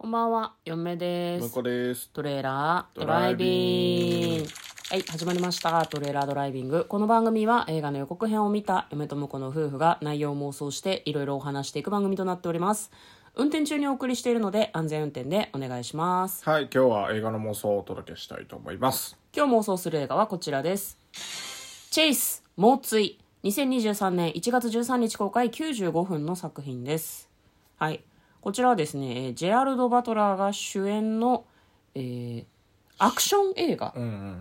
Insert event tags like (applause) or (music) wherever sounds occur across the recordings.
こんばんは、嫁ですです。トレーラードドライビング。はい、始まりました。トレーラードライビング。この番組は映画の予告編を見た嫁と婿の夫婦が内容を妄想していろいろお話していく番組となっております。運転中にお送りしているので安全運転でお願いします。はい、今日は映画の妄想をお届けしたいと思います。今日妄想する映画はこちらです。チェイス、猛追。2023年1月13日公開95分の作品です。はい。こちらはですね、えージェラルド・バトラーが主演の、えーアクション映画。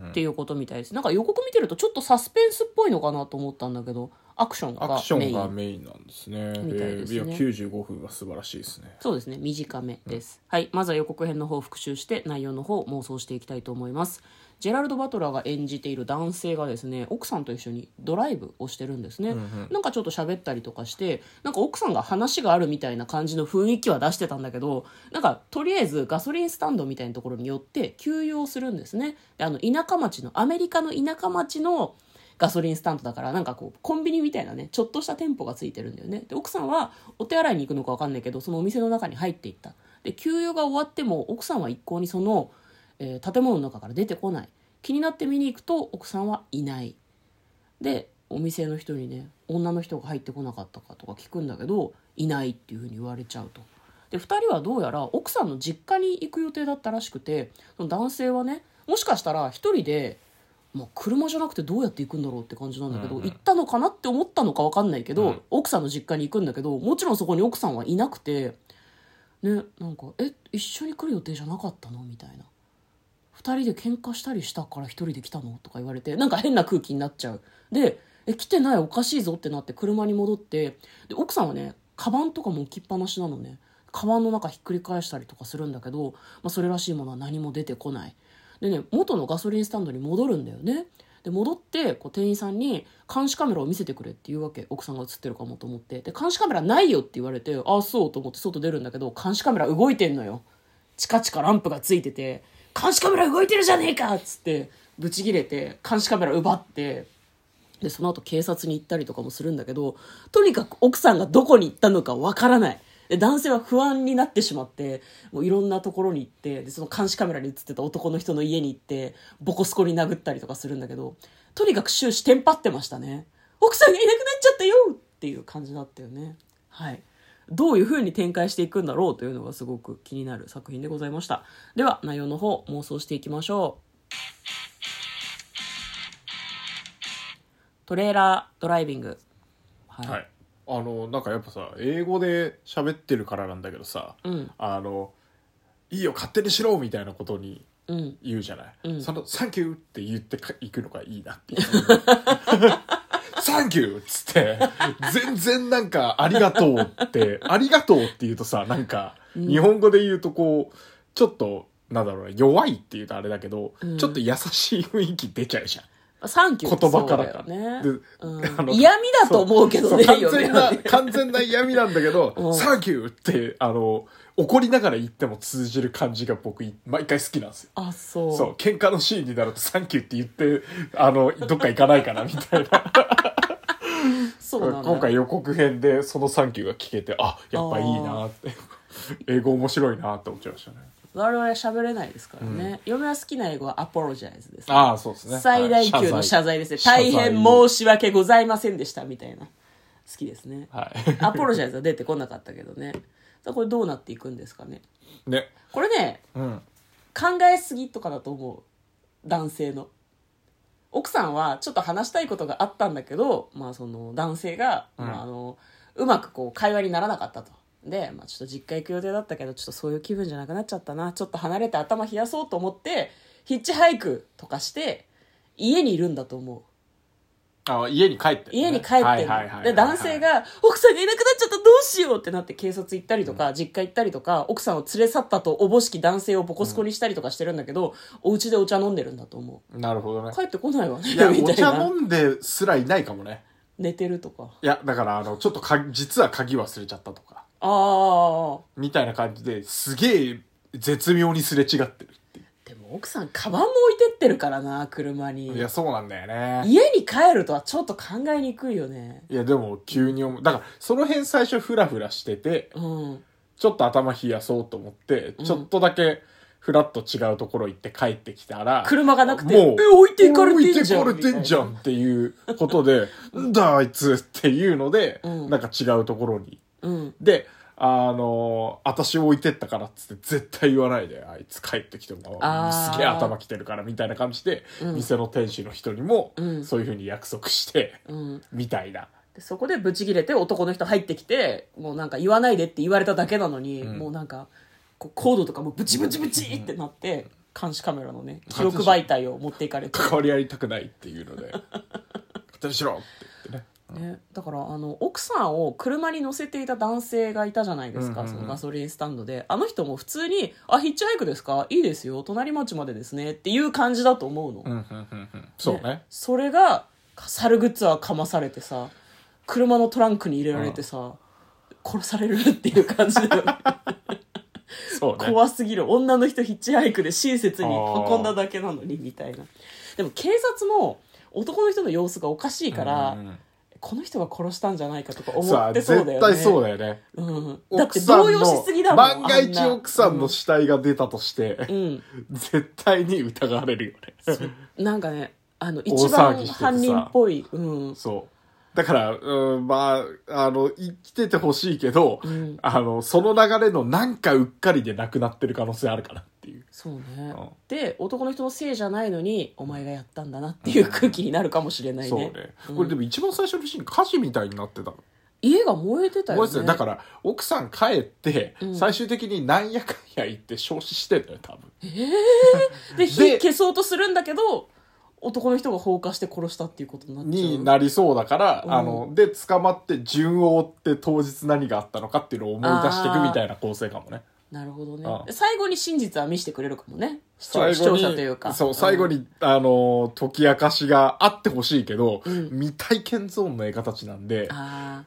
っていうことみたいです。なんか予告見てるとちょっとサスペンスっぽいのかなと思ったんだけど、アクションがメイン。アクションがメイン。なんですね。みたいですね。いや、95分は素晴らしいですね。そうですね短めです、はい。まずは予告編の方を復習して内容の方を妄想していきたいと思います。ジェラルド・バトラーが演じている男性がですね奥さんと一緒にドライブをしてるんですね、なんかちょっと喋ったりとかしてなんか奥さんが話があるみたいな感じの雰囲気は出してたんだけどなんかとりあえずガソリンスタンドみたいなところに寄って給油をするんですね。であの田舎町のアメリカの田舎町のガソリンスタンドだからなんかこうコンビニみたいなねちょっとした店舗がついてるんだよね。で奥さんはお手洗いに行くのか分かんないけどそのお店の中に入っていった。で給油が終わっても奥さんは一向にその、えー建物の中から出てこない。気になって見に行くと奥さんはいない。でお店の人にね女の人が入ってこなかったかとか聞くんだけどいないっていうふうに言われちゃうと。で2人はどうやら奥さんの実家に行く予定だったらしくてその男性はねもしかしたら1人でまあ、車じゃなくてどうやって行くんだろうって感じなんだけど、うんうん。行ったのかなって思ったのか分かんないけど、うん。奥さんの実家に行くんだけどもちろんそこに奥さんはいなくてねなんか「え一緒に来る予定じゃなかったの?」みたいな「2人で喧嘩したりしたから1人で来たの?」とか言われてなんか変な空気になっちゃう。で「え来てない？おかしいぞ」ってなって車に戻ってで奥さんはねカバンとかも置きっぱなしなのね。カバンの中ひっくり返したりとかするんだけど、まあ、それらしいものは何も出てこないでね元のガソリンスタンドに戻るんだよね。で戻ってこう店員さんに監視カメラを見せてくれって言うわけ。奥さんが映ってるかもと思って。で監視カメラないよって言われてああそうと思って外出るんだけど監視カメラ動いてんのよ。チカチカランプがついてて監視カメラ動いてるじゃねえかっつってブチギレて監視カメラ奪ってでその後警察に行ったりとかもするんだけどとにかく奥さんがどこに行ったのかわからない。で男性は不安になってしまってもういろんなところに行ってでその監視カメラに映ってた男の人の家に行ってボコスコに殴ったりとかするんだけどとにかく終始テンパってましたね。奥さんがいなくなっちゃったよっていう感じだったよね。はい。どういう風に展開していくんだろうというのがすごく気になる作品でございました。では内容の方妄想していきましょう。トレーラードライビング。はい、はい。あの、なんかやっぱさ、英語で喋ってるからなんだけどさ、うんあの、いいよ、勝手にしろみたいなことにうん言うじゃない？うんその、サンキューって言ってか行くのがいいなっていう。(laughs) サンキューっつって、全然なんか、ありがとうって、ありがとうって言うとさ、なんか、日本語で言うとこう、ちょっと、なんだろうな、弱いって言うとあれだけど、うんちょっと優しい雰囲気出ちゃうじゃん。サンキュー。って言葉からそうだよね。でうん。嫌味だと思うけどね完全な完全な嫌味なんだけど、うん。サンキューって、あの、怒りながら言っても通じる感じが僕、毎回好きなんですよ。あそう。そう、喧嘩のシーンになるとサンキューって言って、あの、(laughs) どっか行かないかな、みたいな。そう今回予告編でそのサンキューが聞けて、あ、やっぱいいなって。英語面白いなって思っちゃいましたね。我々喋れないですからね、嫁は好きな英語はアポロジャイズです、ああ、そうですね。最大級の謝罪ですね、大変申し訳ございませんでしたみたいな。好きですね。はい。アポロジャイズは出てこなかったけどね。これどうなっていくんですかね。ね。これねうん。考えすぎとかだと思う。男性の。奥さんはちょっと話したいことがあったんだけど、まあ、その男性が、うん。まあ、あのうまくこう会話にならなかったとで、まあ、ちょっと実家行く予定だったけどちょっとそういう気分じゃなくなっちゃったな。ちょっと離れて頭冷やそうと思ってヒッチハイクとかして家にいるんだと思う。あ家に帰ってるね、家に帰ってで男性、が奥さんがいなくなっちゃったどうしようってなって警察行ったりとか、実家行ったりとか奥さんを連れ去ったとおぼしき男性をボコスコにしたりとかしてるんだけど、お家でお茶飲んでるんだと思なるほどね。う。帰ってこないわねいや、みおたいな。茶飲んですらいないかもね。寝てるとか。いや、だから、あの、ちょっとか、実は鍵忘れちゃったとか、ああみたいな感じですげえ絶妙にすれ違ってるっていでも奥さんカバンも置いてってるからな車にう。いや、そうなんだよね。家に帰るとはちょっと考えにくいよねいや、でも、急に思う。だから、その辺最初フラフラしてて、うんちょっと頭冷やそうと思って、うんちょっとだけフラッと違うところ行って帰ってきたら、車がなくてもう、え置いていかれてんじゃん置いていかれてんじゃんっていうことで、んだあいつっていうので、うんなんか違うところに。うん。で、あの私置いてったからっつって絶対言わないで、あいつ帰ってきてもすげえ頭きてるからみたいな感じで、うん。店の店主の人にもうん。そういうふうに約束して、うん。みたいな。でそこでブチギレて男の人入ってきてもうなんか言わないでって言われただけなのに、うん。もうなんかこうコードとかもブチブチブチってなって、監視カメラのね記録媒体を持っていかれて、関わり合いたくないっていうので、(laughs) 勝手にしろって言ってね。ね、だからあの奥さんを車に乗せていた男性がいたじゃないですか、うんうんうん。そのガソリンスタンドで。あの人も普通に「あヒッチハイクですか？いいですよ。隣町までですね」っていう感じだと思うの、うんうんうんうん。そうね。それが猿グッズはかまされてさ車のトランクに入れられてさ、殺されるっていう感じだよね。そうね。怖すぎる。女の人ヒッチハイクで親切に運んだだけなのにみたいな。でも警察も男の人の様子がおかしいから、うんうんこの人が殺したんじゃないかとか思ってそうだよね。絶対そうだよね。うん、だって動揺しすぎだもん万が一奥さんの死体が出たとして、うん、絶対に疑われるよね。う。んなんかねあの大一番犯人っぽい、うん、そう。だから、うん、まあ、あの、生きててほしいけど、うん。あの、その流れのなんかうっかりで亡くなってる可能性あるかなっていう。そうね、うん。で男の人のせいじゃないのにお前がやったんだなっていう空気になるかもしれないね,、そうね。これでも一番最初のシーン火事みたいになってた。の。家が燃えてたよね。覚えてた。だから、奥さん帰って、うん。最終的になんやかんや言って焼死してんだよ、多分。で火で消そうとするんだけど男の人が放火して殺したっていうことになっちゃう？になりそうだから、うん。あの、で、捕まって順を追って当日何があったのかっていうのを思い出していくみたいな構成かもね。なるほどね。あ。あ最後に真実は見せてくれるかもね。視聴視聴者というか。そう、最後に、あの、解き明かしがあってほしいけど、うん。未体験ゾーンの絵形なんで、あ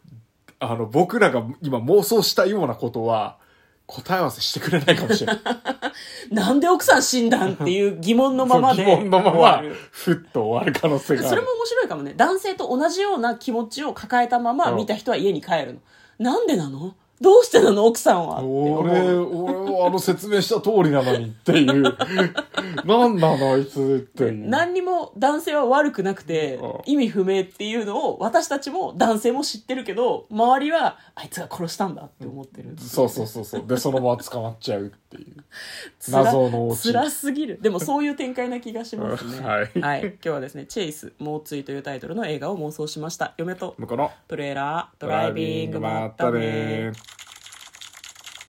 の、僕らが今妄想したようなことは、答え合わせしてくれないかもしれない。(laughs) なんで奥さん死んだんっていう疑問のままで。疑問のままふっと終わる可能性がある。それも面白いかもね。男性と同じような気持ちを抱えたままうん。見た人は家に帰るの。なんでなの？どうしてなの奥さんは俺、俺はあの説明した通りなのにっていう。(laughs) なんなのあいつって。何にも男性は悪くなくてうん。意味不明っていうのを私たちも男性も知ってるけど周りはあいつが殺したんだって思ってるそうそうそうそう。で、そのまま捕まっちゃうっていう。(laughs) 謎の辛すぎる。でもそういう展開な気がしますね。う (laughs) んはい。今日はですね「チェイス猛追」というタイトルの映画を妄想しました。嫁と向こうの。トレーラードライビングまったね。ね